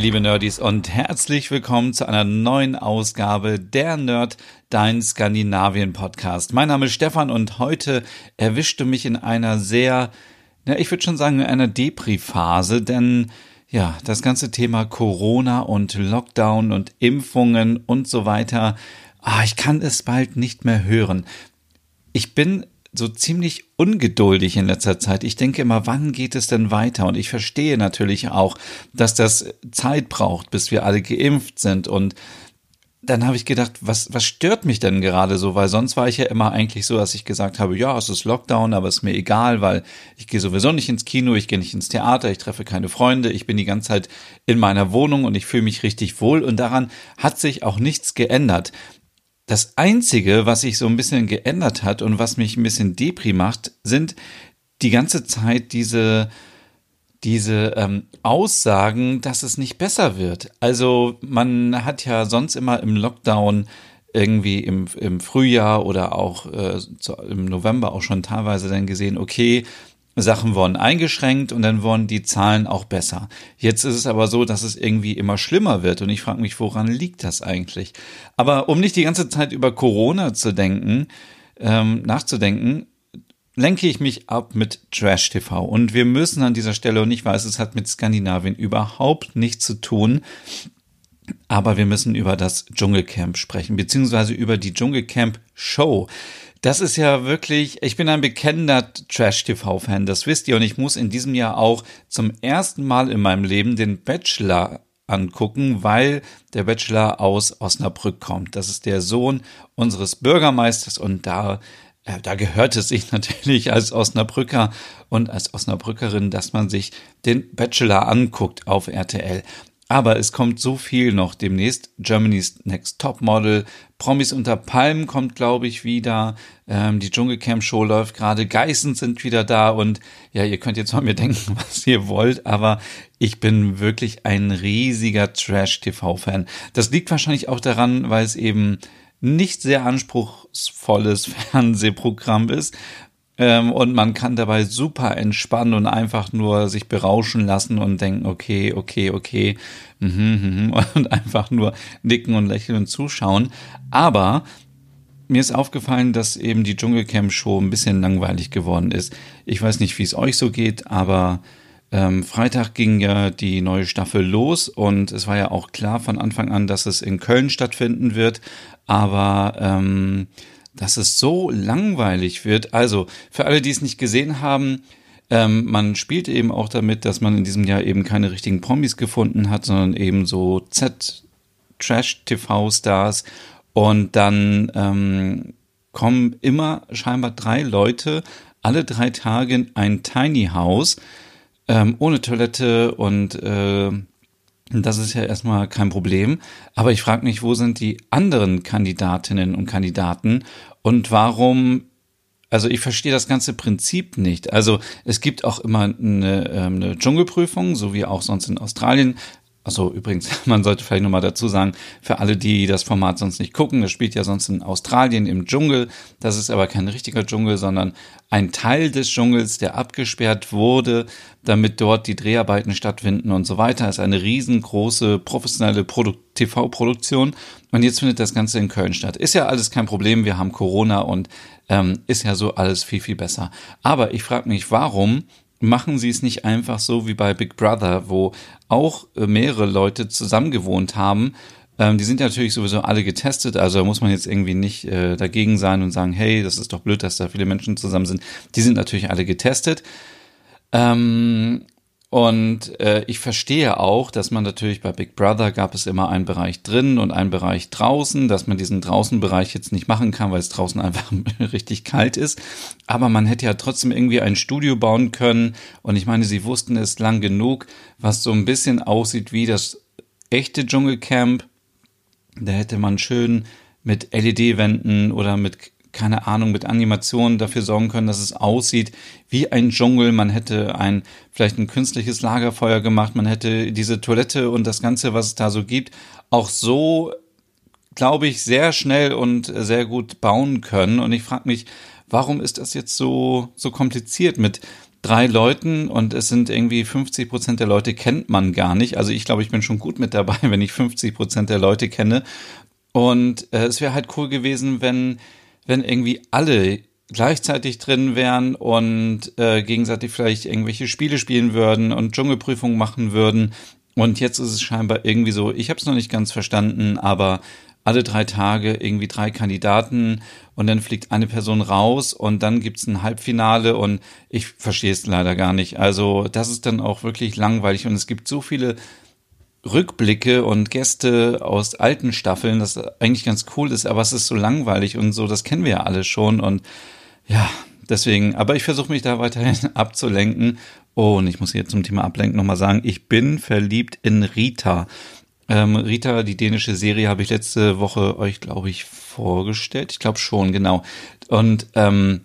Hey liebe Nerdies und herzlich willkommen zu einer neuen Ausgabe der Nerd, dein Skandinavien Podcast. Mein Name ist Stefan und heute erwischte mich in einer sehr, ja, ich würde schon sagen, in einer Depri-Phase, denn ja, das ganze Thema Corona und Lockdown und Impfungen und so weiter, ah, ich kann es bald nicht mehr hören. Ich bin so ziemlich ungeduldig in letzter Zeit. Ich denke immer, wann geht es denn weiter? Und ich verstehe natürlich auch, dass das Zeit braucht, bis wir alle geimpft sind. Und dann habe ich gedacht, was, was stört mich denn gerade so? Weil sonst war ich ja immer eigentlich so, dass ich gesagt habe, ja, es ist Lockdown, aber es ist mir egal, weil ich gehe sowieso nicht ins Kino, ich gehe nicht ins Theater, ich treffe keine Freunde, ich bin die ganze Zeit in meiner Wohnung und ich fühle mich richtig wohl und daran hat sich auch nichts geändert. Das Einzige, was sich so ein bisschen geändert hat und was mich ein bisschen depri macht, sind die ganze Zeit diese, diese ähm, Aussagen, dass es nicht besser wird. Also man hat ja sonst immer im Lockdown irgendwie im, im Frühjahr oder auch äh, im November auch schon teilweise dann gesehen, okay, Sachen wurden eingeschränkt und dann wurden die Zahlen auch besser. Jetzt ist es aber so, dass es irgendwie immer schlimmer wird und ich frage mich, woran liegt das eigentlich? Aber um nicht die ganze Zeit über Corona zu denken, ähm, nachzudenken, lenke ich mich ab mit Trash TV und wir müssen an dieser Stelle und ich weiß, es hat mit Skandinavien überhaupt nichts zu tun, aber wir müssen über das Dschungelcamp sprechen, beziehungsweise über die Dschungelcamp Show. Das ist ja wirklich, ich bin ein bekennender Trash-TV-Fan, das wisst ihr. Und ich muss in diesem Jahr auch zum ersten Mal in meinem Leben den Bachelor angucken, weil der Bachelor aus Osnabrück kommt. Das ist der Sohn unseres Bürgermeisters und da äh, da gehört es sich natürlich als Osnabrücker und als Osnabrückerin, dass man sich den Bachelor anguckt auf RTL. Aber es kommt so viel noch demnächst. Germany's Next Top Model, Promis unter Palmen kommt, glaube ich, wieder. Ähm, die Dschungelcamp Show läuft gerade. Geißen sind wieder da. Und ja, ihr könnt jetzt von mir denken, was ihr wollt. Aber ich bin wirklich ein riesiger Trash-TV-Fan. Das liegt wahrscheinlich auch daran, weil es eben nicht sehr anspruchsvolles Fernsehprogramm ist, ähm, und man kann dabei super entspannen und einfach nur sich berauschen lassen und denken, okay, okay, okay, mhm, mhm, und einfach nur nicken und lächeln und zuschauen. Aber mir ist aufgefallen, dass eben die Dschungelcamp-Show ein bisschen langweilig geworden ist. Ich weiß nicht, wie es euch so geht, aber ähm, Freitag ging ja die neue Staffel los und es war ja auch klar von Anfang an, dass es in Köln stattfinden wird. Aber ähm, dass es so langweilig wird. Also für alle, die es nicht gesehen haben, ähm, man spielt eben auch damit, dass man in diesem Jahr eben keine richtigen Promis gefunden hat, sondern eben so Z-Trash-TV-Stars. Und dann ähm, kommen immer scheinbar drei Leute alle drei Tage in ein Tiny House ähm, ohne Toilette und äh, das ist ja erstmal kein Problem. Aber ich frage mich, wo sind die anderen Kandidatinnen und Kandidaten und warum also ich verstehe das ganze Prinzip nicht. Also es gibt auch immer eine, ähm, eine Dschungelprüfung, so wie auch sonst in Australien. Also übrigens, man sollte vielleicht nochmal dazu sagen, für alle, die das Format sonst nicht gucken, das spielt ja sonst in Australien im Dschungel. Das ist aber kein richtiger Dschungel, sondern ein Teil des Dschungels, der abgesperrt wurde, damit dort die Dreharbeiten stattfinden und so weiter. Das ist eine riesengroße professionelle TV-Produktion. Und jetzt findet das Ganze in Köln statt. Ist ja alles kein Problem. Wir haben Corona und ähm, ist ja so alles viel, viel besser. Aber ich frage mich, warum machen sie es nicht einfach so wie bei Big Brother, wo auch äh, mehrere Leute zusammengewohnt haben. Ähm, die sind natürlich sowieso alle getestet, also muss man jetzt irgendwie nicht äh, dagegen sein und sagen, hey, das ist doch blöd, dass da viele Menschen zusammen sind. Die sind natürlich alle getestet. Ähm, und äh, ich verstehe auch, dass man natürlich bei Big Brother gab es immer einen Bereich drin und einen Bereich draußen, dass man diesen Draußenbereich jetzt nicht machen kann, weil es draußen einfach richtig kalt ist. Aber man hätte ja trotzdem irgendwie ein Studio bauen können. Und ich meine, sie wussten es lang genug, was so ein bisschen aussieht wie das echte Dschungelcamp, da hätte man schön mit LED-Wänden oder mit keine Ahnung, mit Animationen dafür sorgen können, dass es aussieht wie ein Dschungel. Man hätte ein, vielleicht ein künstliches Lagerfeuer gemacht. Man hätte diese Toilette und das Ganze, was es da so gibt, auch so, glaube ich, sehr schnell und sehr gut bauen können. Und ich frage mich, warum ist das jetzt so, so kompliziert mit drei Leuten und es sind irgendwie 50 Prozent der Leute kennt man gar nicht. Also ich glaube, ich bin schon gut mit dabei, wenn ich 50 Prozent der Leute kenne. Und äh, es wäre halt cool gewesen, wenn wenn irgendwie alle gleichzeitig drin wären und äh, gegenseitig vielleicht irgendwelche Spiele spielen würden und Dschungelprüfungen machen würden. Und jetzt ist es scheinbar irgendwie so, ich habe es noch nicht ganz verstanden, aber alle drei Tage irgendwie drei Kandidaten und dann fliegt eine Person raus und dann gibt's ein Halbfinale und ich verstehe es leider gar nicht. Also das ist dann auch wirklich langweilig und es gibt so viele Rückblicke und Gäste aus alten Staffeln, das eigentlich ganz cool ist, aber es ist so langweilig und so, das kennen wir ja alle schon und ja, deswegen, aber ich versuche mich da weiterhin abzulenken. Oh, und ich muss hier zum Thema Ablenken nochmal sagen, ich bin verliebt in Rita. Ähm, Rita, die dänische Serie, habe ich letzte Woche euch, glaube ich, vorgestellt. Ich glaube schon, genau. Und ähm,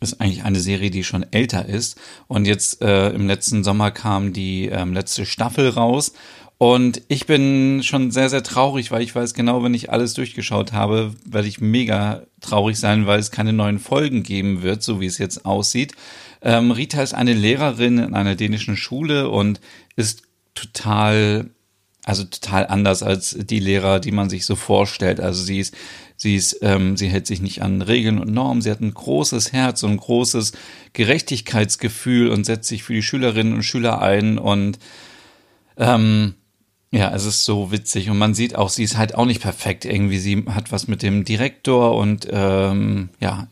ist eigentlich eine Serie, die schon älter ist. Und jetzt äh, im letzten Sommer kam die ähm, letzte Staffel raus. Und ich bin schon sehr, sehr traurig, weil ich weiß genau, wenn ich alles durchgeschaut habe, werde ich mega traurig sein, weil es keine neuen Folgen geben wird, so wie es jetzt aussieht. Ähm, Rita ist eine Lehrerin in einer dänischen Schule und ist total also total anders als die Lehrer, die man sich so vorstellt. Also sie ist, sie ist, ähm, sie hält sich nicht an Regeln und Normen. Sie hat ein großes Herz und ein großes Gerechtigkeitsgefühl und setzt sich für die Schülerinnen und Schüler ein und ähm, ja, es ist so witzig und man sieht auch, sie ist halt auch nicht perfekt irgendwie. Sie hat was mit dem Direktor und ähm, ja,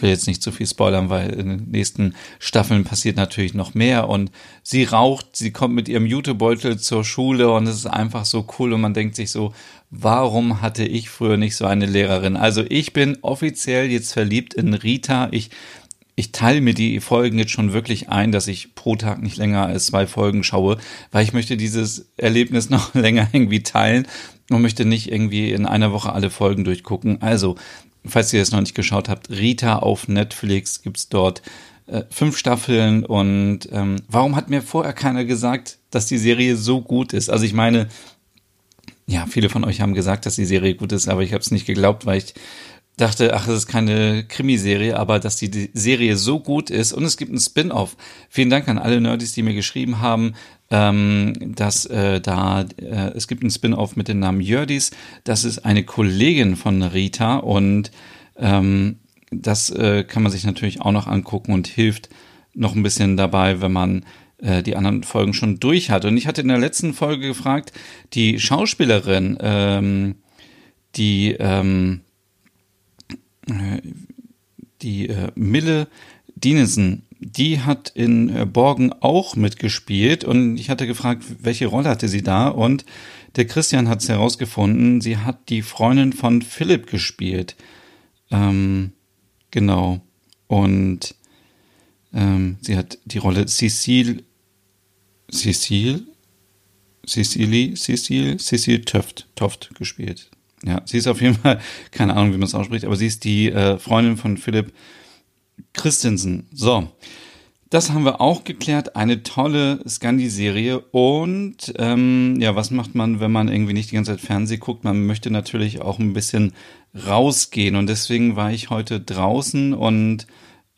will jetzt nicht zu viel spoilern, weil in den nächsten Staffeln passiert natürlich noch mehr und sie raucht, sie kommt mit ihrem Jutebeutel zur Schule und es ist einfach so cool und man denkt sich so, warum hatte ich früher nicht so eine Lehrerin? Also ich bin offiziell jetzt verliebt in Rita. Ich ich teile mir die Folgen jetzt schon wirklich ein, dass ich pro Tag nicht länger als zwei Folgen schaue, weil ich möchte dieses Erlebnis noch länger irgendwie teilen und möchte nicht irgendwie in einer Woche alle Folgen durchgucken. Also falls ihr es noch nicht geschaut habt, Rita auf Netflix gibt's dort äh, fünf Staffeln und ähm, warum hat mir vorher keiner gesagt, dass die Serie so gut ist? Also ich meine, ja, viele von euch haben gesagt, dass die Serie gut ist, aber ich habe es nicht geglaubt, weil ich dachte, ach, es ist keine Krimiserie, aber dass die Serie so gut ist und es gibt einen Spin-off. Vielen Dank an alle Nerdys, die mir geschrieben haben, ähm, dass äh, da äh, es gibt einen Spin-off mit dem Namen Jördis. Das ist eine Kollegin von Rita und ähm, das äh, kann man sich natürlich auch noch angucken und hilft noch ein bisschen dabei, wenn man äh, die anderen Folgen schon durch hat. Und ich hatte in der letzten Folge gefragt, die Schauspielerin, ähm, die ähm, die äh, Mille Dinesen, die hat in äh, Borgen auch mitgespielt und ich hatte gefragt, welche Rolle hatte sie da und der Christian hat es herausgefunden, sie hat die Freundin von Philipp gespielt. Ähm, genau. Und ähm, sie hat die Rolle Cecile, Cecile, Cecily, Cecile, Cecile Töft, Toft gespielt. Ja, sie ist auf jeden Fall, keine Ahnung, wie man es ausspricht, aber sie ist die äh, Freundin von Philipp Christensen. So, das haben wir auch geklärt. Eine tolle Scandi-Serie. Und ähm, ja, was macht man, wenn man irgendwie nicht die ganze Zeit Fernsehen guckt? Man möchte natürlich auch ein bisschen rausgehen. Und deswegen war ich heute draußen und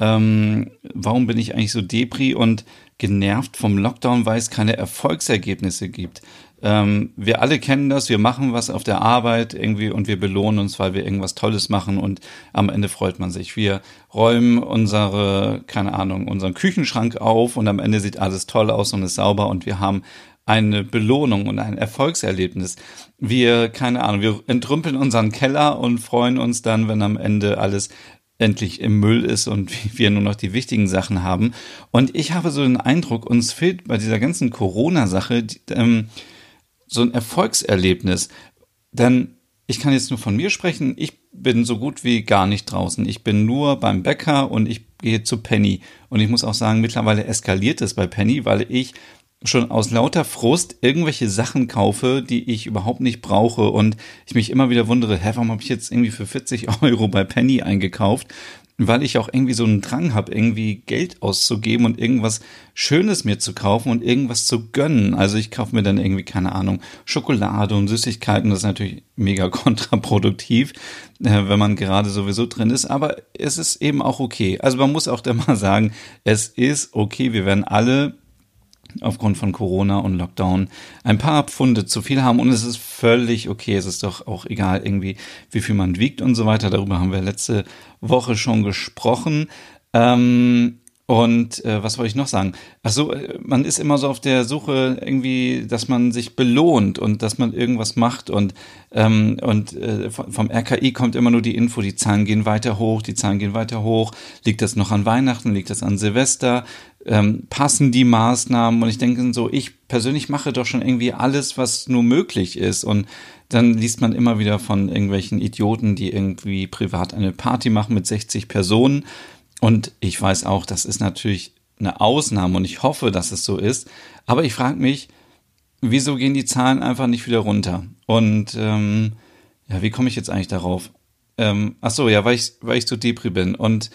ähm, warum bin ich eigentlich so depri und genervt vom Lockdown, weil es keine Erfolgsergebnisse gibt. Ähm, wir alle kennen das, wir machen was auf der Arbeit irgendwie und wir belohnen uns, weil wir irgendwas Tolles machen und am Ende freut man sich. Wir räumen unsere, keine Ahnung, unseren Küchenschrank auf und am Ende sieht alles toll aus und ist sauber und wir haben eine Belohnung und ein Erfolgserlebnis. Wir, keine Ahnung, wir entrümpeln unseren Keller und freuen uns dann, wenn am Ende alles endlich im Müll ist und wir nur noch die wichtigen Sachen haben. Und ich habe so den Eindruck, uns fehlt bei dieser ganzen Corona-Sache ähm, so ein Erfolgserlebnis. Denn ich kann jetzt nur von mir sprechen. Ich bin so gut wie gar nicht draußen. Ich bin nur beim Bäcker und ich gehe zu Penny. Und ich muss auch sagen, mittlerweile eskaliert es bei Penny, weil ich schon aus lauter Frust irgendwelche Sachen kaufe, die ich überhaupt nicht brauche und ich mich immer wieder wundere, hä, warum habe ich jetzt irgendwie für 40 Euro bei Penny eingekauft? Weil ich auch irgendwie so einen Drang habe, irgendwie Geld auszugeben und irgendwas Schönes mir zu kaufen und irgendwas zu gönnen. Also ich kaufe mir dann irgendwie, keine Ahnung, Schokolade und Süßigkeiten. Das ist natürlich mega kontraproduktiv, äh, wenn man gerade sowieso drin ist. Aber es ist eben auch okay. Also man muss auch da mal sagen, es ist okay. Wir werden alle aufgrund von Corona und Lockdown ein paar Pfunde zu viel haben und es ist völlig okay. Es ist doch auch egal irgendwie, wie viel man wiegt und so weiter. Darüber haben wir letzte Woche schon gesprochen. Ähm, und äh, was wollte ich noch sagen? Ach so, äh, man ist immer so auf der Suche irgendwie, dass man sich belohnt und dass man irgendwas macht und ähm, und äh, vom RKI kommt immer nur die Info, die Zahlen gehen weiter hoch, die Zahlen gehen weiter hoch. Liegt das noch an Weihnachten? Liegt das an Silvester? Ähm, passen die Maßnahmen? Und ich denke so, ich persönlich mache doch schon irgendwie alles, was nur möglich ist und dann liest man immer wieder von irgendwelchen Idioten, die irgendwie privat eine Party machen mit 60 Personen und ich weiß auch, das ist natürlich eine Ausnahme und ich hoffe, dass es so ist. Aber ich frage mich, wieso gehen die Zahlen einfach nicht wieder runter? Und ähm, ja, wie komme ich jetzt eigentlich darauf? Ähm, ach so, ja, weil ich, weil ich so Depri bin. Und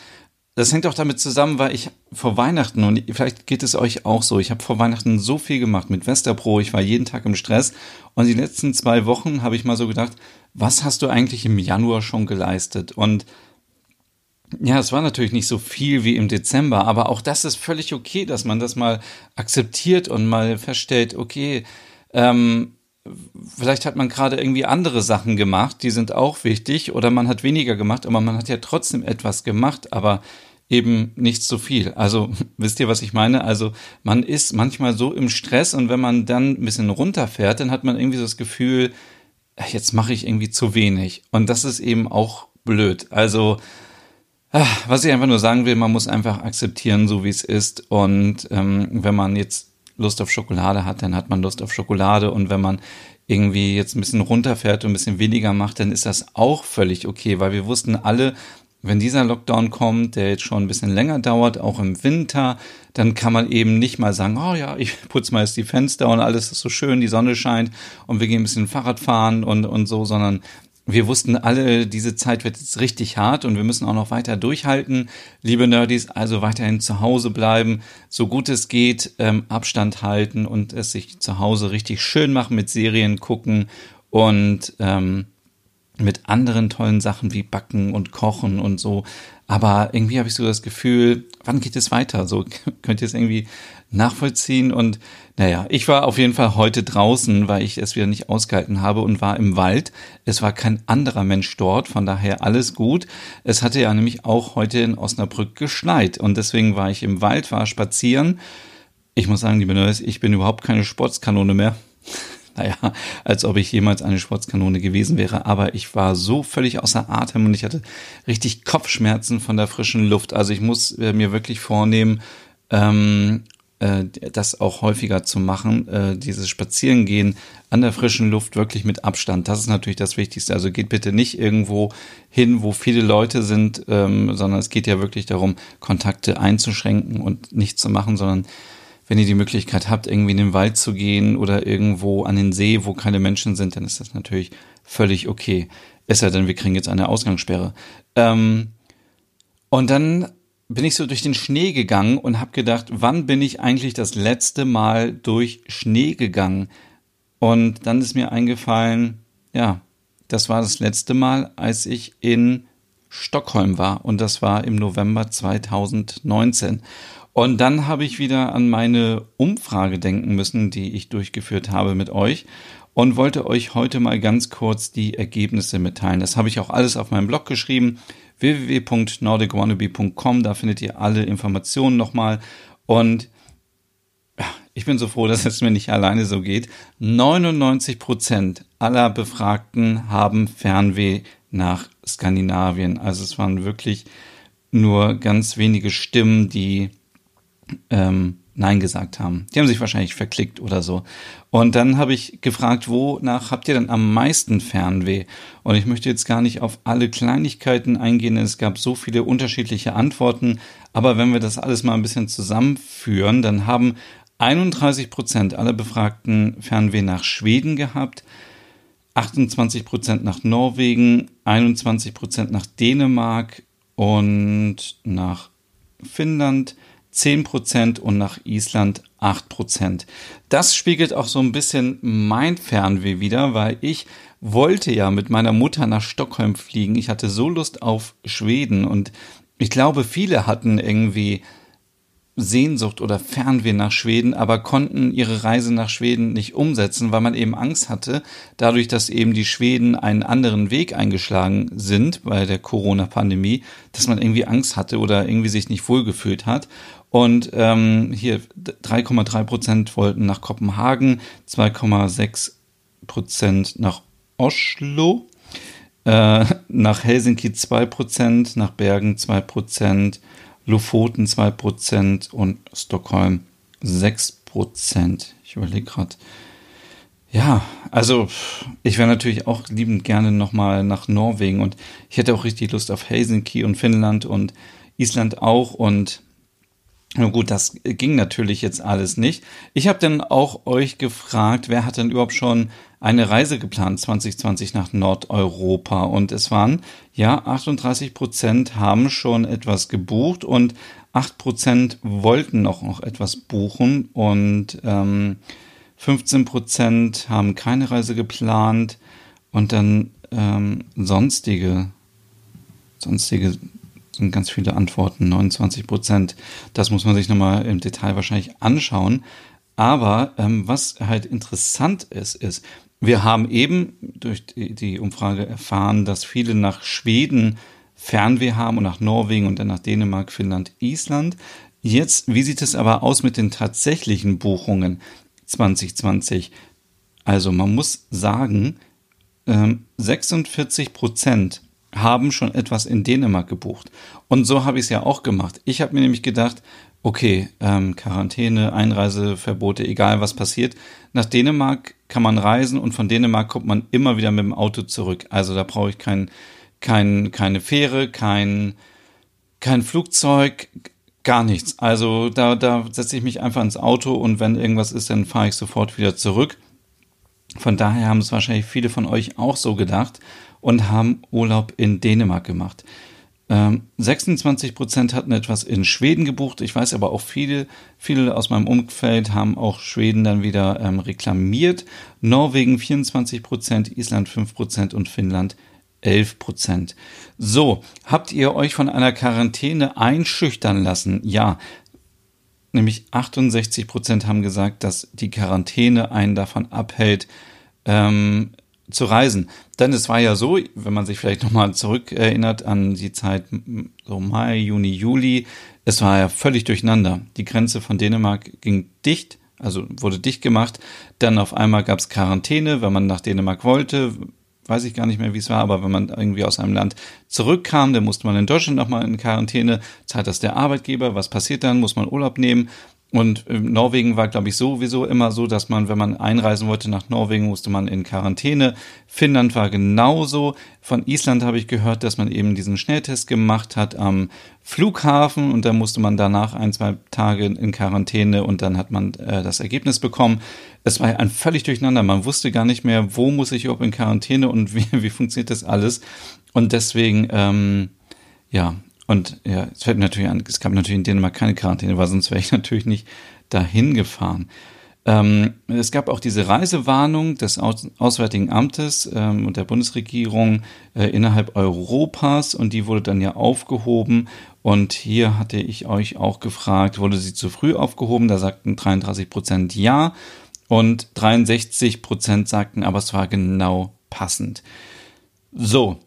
das hängt auch damit zusammen, weil ich vor Weihnachten, und vielleicht geht es euch auch so, ich habe vor Weihnachten so viel gemacht mit Westerpro, ich war jeden Tag im Stress. Und die letzten zwei Wochen habe ich mal so gedacht, was hast du eigentlich im Januar schon geleistet? Und ja, es war natürlich nicht so viel wie im Dezember, aber auch das ist völlig okay, dass man das mal akzeptiert und mal feststellt, okay, ähm, vielleicht hat man gerade irgendwie andere Sachen gemacht, die sind auch wichtig, oder man hat weniger gemacht, aber man hat ja trotzdem etwas gemacht, aber eben nicht so viel. Also wisst ihr, was ich meine? Also man ist manchmal so im Stress und wenn man dann ein bisschen runterfährt, dann hat man irgendwie so das Gefühl, jetzt mache ich irgendwie zu wenig. Und das ist eben auch blöd. Also was ich einfach nur sagen will, man muss einfach akzeptieren, so wie es ist. Und ähm, wenn man jetzt Lust auf Schokolade hat, dann hat man Lust auf Schokolade. Und wenn man irgendwie jetzt ein bisschen runterfährt und ein bisschen weniger macht, dann ist das auch völlig okay, weil wir wussten alle, wenn dieser Lockdown kommt, der jetzt schon ein bisschen länger dauert, auch im Winter, dann kann man eben nicht mal sagen, oh ja, ich putze mal jetzt die Fenster und alles ist so schön, die Sonne scheint und wir gehen ein bisschen Fahrrad fahren und, und so, sondern wir wussten alle, diese Zeit wird jetzt richtig hart und wir müssen auch noch weiter durchhalten. Liebe Nerdies, also weiterhin zu Hause bleiben, so gut es geht, ähm, Abstand halten und es sich zu Hause richtig schön machen mit Serien gucken und ähm, mit anderen tollen Sachen wie Backen und Kochen und so. Aber irgendwie habe ich so das Gefühl, wann geht es weiter? So könnt ihr es irgendwie nachvollziehen. Und naja, ich war auf jeden Fall heute draußen, weil ich es wieder nicht ausgehalten habe und war im Wald. Es war kein anderer Mensch dort, von daher alles gut. Es hatte ja nämlich auch heute in Osnabrück geschneit und deswegen war ich im Wald, war spazieren. Ich muss sagen, liebe Neues, ich bin überhaupt keine Sportskanone mehr. Naja, als ob ich jemals eine Sportskanone gewesen wäre. Aber ich war so völlig außer Atem und ich hatte richtig Kopfschmerzen von der frischen Luft. Also ich muss äh, mir wirklich vornehmen, ähm, äh, das auch häufiger zu machen, äh, dieses Spazierengehen an der frischen Luft wirklich mit Abstand. Das ist natürlich das Wichtigste. Also geht bitte nicht irgendwo hin, wo viele Leute sind, ähm, sondern es geht ja wirklich darum, Kontakte einzuschränken und nicht zu machen, sondern wenn ihr die Möglichkeit habt, irgendwie in den Wald zu gehen oder irgendwo an den See, wo keine Menschen sind, dann ist das natürlich völlig okay. Es sei denn, wir kriegen jetzt eine Ausgangssperre. Ähm, und dann bin ich so durch den Schnee gegangen und habe gedacht, wann bin ich eigentlich das letzte Mal durch Schnee gegangen? Und dann ist mir eingefallen, ja, das war das letzte Mal, als ich in Stockholm war und das war im November 2019. Und dann habe ich wieder an meine Umfrage denken müssen, die ich durchgeführt habe mit euch und wollte euch heute mal ganz kurz die Ergebnisse mitteilen. Das habe ich auch alles auf meinem Blog geschrieben www.nordicwannabe.com. Da findet ihr alle Informationen nochmal. Und ich bin so froh, dass es mir nicht alleine so geht. 99 Prozent aller Befragten haben Fernweh nach Skandinavien. Also es waren wirklich nur ganz wenige Stimmen, die ähm, Nein gesagt haben. Die haben sich wahrscheinlich verklickt oder so. Und dann habe ich gefragt, wonach habt ihr denn am meisten Fernweh? Und ich möchte jetzt gar nicht auf alle Kleinigkeiten eingehen, denn es gab so viele unterschiedliche Antworten. Aber wenn wir das alles mal ein bisschen zusammenführen, dann haben 31 Prozent aller Befragten Fernweh nach Schweden gehabt, 28 Prozent nach Norwegen, 21 Prozent nach Dänemark und nach Finnland 10 Prozent und nach Island 8 Prozent. Das spiegelt auch so ein bisschen mein Fernweh wieder, weil ich wollte ja mit meiner Mutter nach Stockholm fliegen. Ich hatte so Lust auf Schweden und ich glaube, viele hatten irgendwie Sehnsucht oder Fernweh nach Schweden, aber konnten ihre Reise nach Schweden nicht umsetzen, weil man eben Angst hatte, dadurch, dass eben die Schweden einen anderen Weg eingeschlagen sind bei der Corona-Pandemie, dass man irgendwie Angst hatte oder irgendwie sich nicht wohlgefühlt hat. Und ähm, hier 3,3 Prozent wollten nach Kopenhagen, 2,6 Prozent nach Oslo, äh, nach Helsinki 2 Prozent, nach Bergen 2 Prozent, Lofoten 2 Prozent und Stockholm 6 Prozent. Ich überlege gerade. Ja, also ich wäre natürlich auch liebend gerne nochmal nach Norwegen und ich hätte auch richtig Lust auf Helsinki und Finnland und Island auch und na gut, das ging natürlich jetzt alles nicht. Ich habe dann auch euch gefragt, wer hat denn überhaupt schon eine Reise geplant 2020 nach Nordeuropa? Und es waren, ja, 38 Prozent haben schon etwas gebucht und 8 Prozent wollten noch, noch etwas buchen und ähm, 15 Prozent haben keine Reise geplant und dann ähm, sonstige, sonstige sind ganz viele Antworten, 29 Prozent. Das muss man sich nochmal im Detail wahrscheinlich anschauen. Aber ähm, was halt interessant ist, ist, wir haben eben durch die, Umfrage erfahren, dass viele nach Schweden Fernweh haben und nach Norwegen und dann nach Dänemark, Finnland, Island. Jetzt, wie sieht es aber aus mit den tatsächlichen Buchungen 2020? Also man muss sagen, 46 ähm, Prozent haben schon etwas in Dänemark gebucht. Und so habe ich es ja auch gemacht. Ich habe mir nämlich gedacht, okay, ähm, Quarantäne, Einreiseverbote, egal was passiert. Nach Dänemark kann man reisen und von Dänemark kommt man immer wieder mit dem Auto zurück. Also da brauche ich kein, kein, keine Fähre, kein, kein Flugzeug, gar nichts. Also da, da setze ich mich einfach ins Auto und wenn irgendwas ist, dann fahre ich sofort wieder zurück. Von daher haben es wahrscheinlich viele von euch auch so gedacht und haben Urlaub in Dänemark gemacht. 26 ähm, Prozent hatten etwas in Schweden gebucht. Ich weiß aber auch viele, viele aus meinem Umfeld haben auch Schweden dann wieder ähm, reklamiert. Norwegen 24 Prozent, Island 5 Prozent und Finnland 11 Prozent. So, habt ihr euch von einer Quarantäne einschüchtern lassen? Ja. Nämlich 68 Prozent haben gesagt, dass die Quarantäne einen davon abhält, ähm, zu reisen. Denn es war ja so, wenn man sich vielleicht nochmal zurückerinnert an die Zeit so Mai, Juni, Juli, es war ja völlig durcheinander. Die Grenze von Dänemark ging dicht, also wurde dicht gemacht. Dann auf einmal gab es Quarantäne, wenn man nach Dänemark wollte. Weiß ich gar nicht mehr, wie es war, aber wenn man irgendwie aus einem Land zurückkam, dann musste man in Deutschland nochmal in Quarantäne. Zahlt das der Arbeitgeber? Was passiert dann? Muss man Urlaub nehmen? Und Norwegen war, glaube ich, sowieso immer so, dass man, wenn man einreisen wollte nach Norwegen, musste man in Quarantäne. Finnland war genauso. Von Island habe ich gehört, dass man eben diesen Schnelltest gemacht hat am Flughafen und da musste man danach ein, zwei Tage in Quarantäne und dann hat man äh, das Ergebnis bekommen. Es war ein völlig durcheinander. Man wusste gar nicht mehr, wo muss ich überhaupt in Quarantäne und wie, wie funktioniert das alles. Und deswegen, ähm, ja, und ja, es fällt mir natürlich an, es gab natürlich in Dänemark keine Quarantäne, weil sonst wäre ich natürlich nicht dahin gefahren. Ähm, es gab auch diese Reisewarnung des Aus Auswärtigen Amtes ähm, und der Bundesregierung äh, innerhalb Europas und die wurde dann ja aufgehoben. Und hier hatte ich euch auch gefragt, wurde sie zu früh aufgehoben? Da sagten 33 Prozent ja und 63 Prozent sagten, aber es war genau passend. So,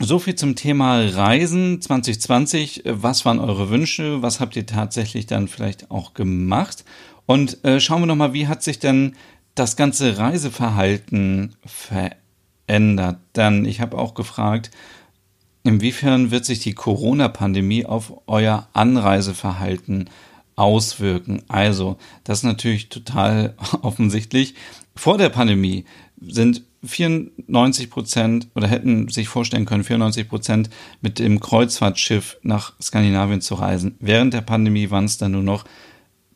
so viel zum Thema Reisen 2020. Was waren eure Wünsche? Was habt ihr tatsächlich dann vielleicht auch gemacht? Und äh, schauen wir nochmal, wie hat sich denn das ganze Reiseverhalten verändert? Denn ich habe auch gefragt, inwiefern wird sich die Corona-Pandemie auf euer Anreiseverhalten auswirken? Also, das ist natürlich total offensichtlich. Vor der Pandemie sind 94 Prozent oder hätten sich vorstellen können, 94 Prozent mit dem Kreuzfahrtschiff nach Skandinavien zu reisen. Während der Pandemie waren es dann nur noch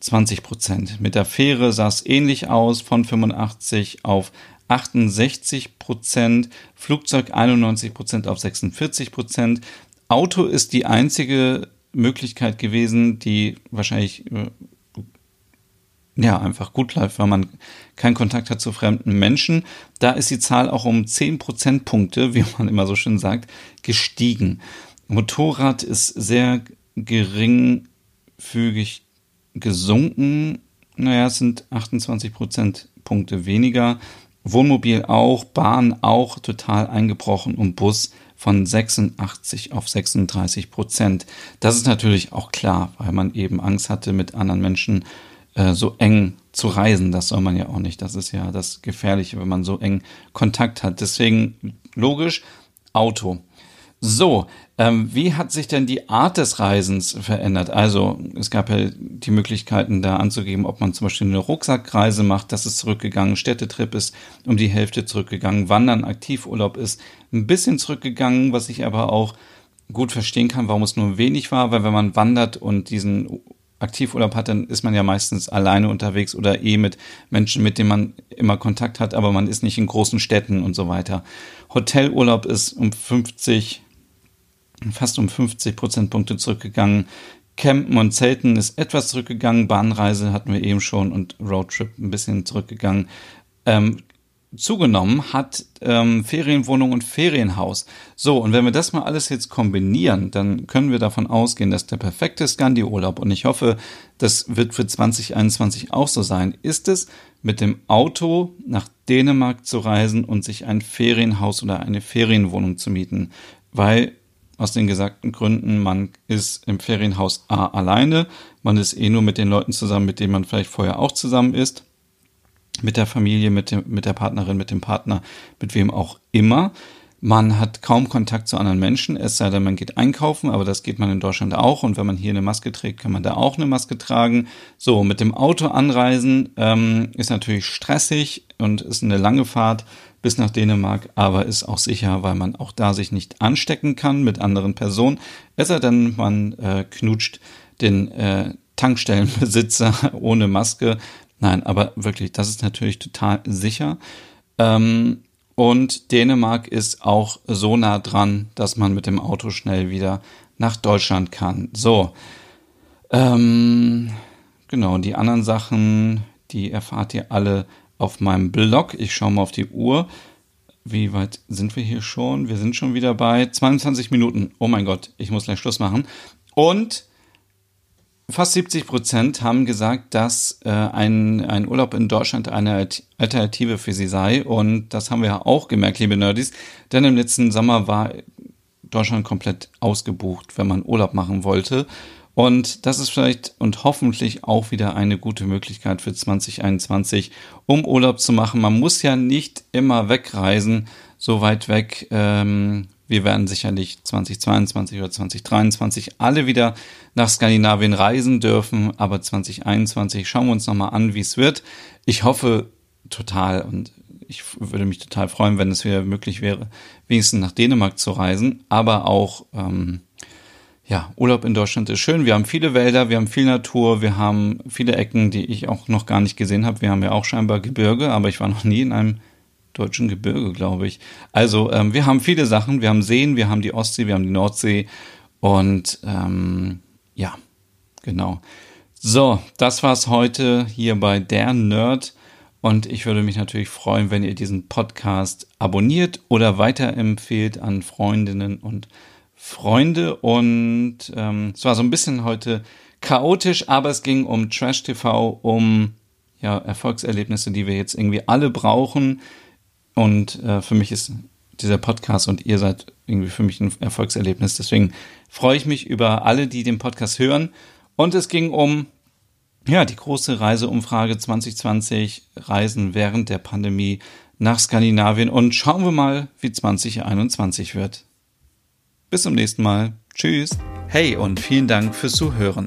20 Prozent. Mit der Fähre sah es ähnlich aus, von 85 auf 68 Prozent, Flugzeug 91 Prozent auf 46 Prozent. Auto ist die einzige Möglichkeit gewesen, die wahrscheinlich äh, ja, einfach gut läuft, weil man keinen Kontakt hat zu fremden Menschen. Da ist die Zahl auch um 10 Prozentpunkte, wie man immer so schön sagt, gestiegen. Motorrad ist sehr geringfügig gesunken. Naja, es sind 28 Prozentpunkte weniger. Wohnmobil auch, Bahn auch total eingebrochen und Bus von 86 auf 36 Prozent. Das ist natürlich auch klar, weil man eben Angst hatte, mit anderen Menschen äh, so eng zu reisen. Das soll man ja auch nicht. Das ist ja das Gefährliche, wenn man so eng Kontakt hat. Deswegen logisch Auto. So, ähm, wie hat sich denn die Art des Reisens verändert? Also es gab ja die Möglichkeiten da anzugeben, ob man zum Beispiel eine Rucksackreise macht, das ist zurückgegangen, Städtetrip ist um die Hälfte zurückgegangen, Wandern, Aktivurlaub ist ein bisschen zurückgegangen, was ich aber auch gut verstehen kann, warum es nur wenig war, weil wenn man wandert und diesen Aktivurlaub hat, dann ist man ja meistens alleine unterwegs oder eh mit Menschen, mit denen man immer Kontakt hat, aber man ist nicht in großen Städten und so weiter. Hotelurlaub ist um 50, fast um 50 Prozentpunkte zurückgegangen. Campen und Zelten ist etwas zurückgegangen. Bahnreise hatten wir eben schon und Roadtrip ein bisschen zurückgegangen. Ähm, zugenommen hat ähm, Ferienwohnung und Ferienhaus. So, und wenn wir das mal alles jetzt kombinieren, dann können wir davon ausgehen, dass der perfekte Scandi-Urlaub, und ich hoffe, das wird für 2021 auch so sein, ist es, mit dem Auto nach Dänemark zu reisen und sich ein Ferienhaus oder eine Ferienwohnung zu mieten. Weil aus den gesagten Gründen, man ist im Ferienhaus A alleine, man ist eh nur mit den Leuten zusammen, mit denen man vielleicht vorher auch zusammen ist mit der Familie, mit, dem, mit der Partnerin, mit dem Partner, mit wem auch immer. Man hat kaum Kontakt zu anderen Menschen, es sei denn, man geht einkaufen, aber das geht man in Deutschland auch. Und wenn man hier eine Maske trägt, kann man da auch eine Maske tragen. So, mit dem Auto anreisen ähm, ist natürlich stressig und ist eine lange Fahrt bis nach Dänemark, aber ist auch sicher, weil man auch da sich nicht anstecken kann mit anderen Personen. Es sei denn, man äh, knutscht den äh, Tankstellenbesitzer ohne Maske Nein, aber wirklich, das ist natürlich total sicher. Ähm, und Dänemark ist auch so nah dran, dass man mit dem Auto schnell wieder nach Deutschland kann. So, ähm, genau, die anderen Sachen, die erfahrt ihr alle auf meinem Blog. Ich schaue mal auf die Uhr. Wie weit sind wir hier schon? Wir sind schon wieder bei 22 Minuten. Oh mein Gott, ich muss gleich Schluss machen. Und Fast 70 Prozent haben gesagt, dass äh, ein, ein Urlaub in Deutschland eine Alternative für sie sei. Und das haben wir auch gemerkt, liebe Nerdies. Denn im letzten Sommer war Deutschland komplett ausgebucht, wenn man Urlaub machen wollte. Und das ist vielleicht und hoffentlich auch wieder eine gute Möglichkeit für 2021, um Urlaub zu machen. Man muss ja nicht immer wegreisen, so weit weg, ähm, wir werden sicherlich 2022 oder 2023 alle wieder nach Skandinavien reisen dürfen, aber 2021 schauen wir uns nochmal an, wie es wird. Ich hoffe total und ich würde mich total freuen, wenn es wieder möglich wäre, wenigstens nach Dänemark zu reisen, aber auch ähm, ja, Urlaub in Deutschland ist schön. Wir haben viele Wälder, wir haben viel Natur, wir haben viele Ecken, die ich auch noch gar nicht gesehen habe. Wir haben ja auch scheinbar Gebirge, aber ich war noch nie in einem deutschen Gebirge, glaube ich. Also ähm, wir haben viele Sachen. Wir haben Seen, wir haben die Ostsee, wir haben die Nordsee und ähm, ja, genau. So, das war's heute hier bei der Nerd. Und ich würde mich natürlich freuen, wenn ihr diesen Podcast abonniert oder weiterempfehlt an Freundinnen und Freunde. Und ähm, es war so ein bisschen heute chaotisch, aber es ging um Trash TV, um ja, Erfolgserlebnisse, die wir jetzt irgendwie alle brauchen. Und äh, für mich ist dieser Podcast und ihr seid irgendwie für mich ein Erfolgserlebnis. Deswegen freue ich mich über alle, die den Podcast hören. Und es ging um ja, die große Reiseumfrage 2020, Reisen während der Pandemie nach Skandinavien. Und schauen wir mal, wie 2021 wird. Bis zum nächsten Mal. Tschüss. Hey und vielen Dank fürs Zuhören.